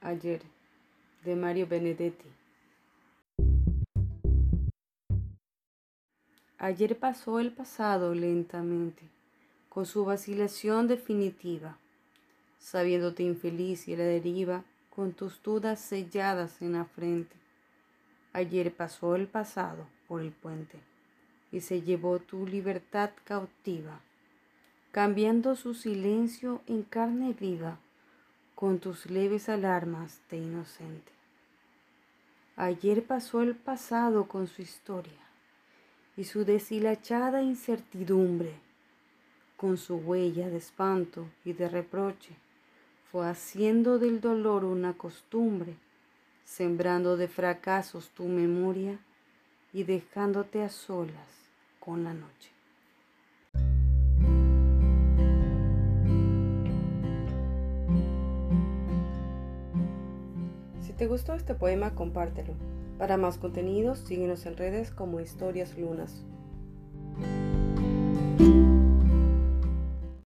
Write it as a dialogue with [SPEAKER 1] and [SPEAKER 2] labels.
[SPEAKER 1] ayer de Mario Benedetti. Ayer pasó el pasado lentamente, con su vacilación definitiva, sabiéndote infeliz y la deriva, con tus dudas selladas en la frente. Ayer pasó el pasado por el puente y se llevó tu libertad cautiva, cambiando su silencio en carne viva con tus leves alarmas de inocente. Ayer pasó el pasado con su historia y su deshilachada incertidumbre, con su huella de espanto y de reproche, fue haciendo del dolor una costumbre, sembrando de fracasos tu memoria y dejándote a solas con la noche. Te gustó este poema, compártelo. Para más contenidos, síguenos en redes como Historias Lunas.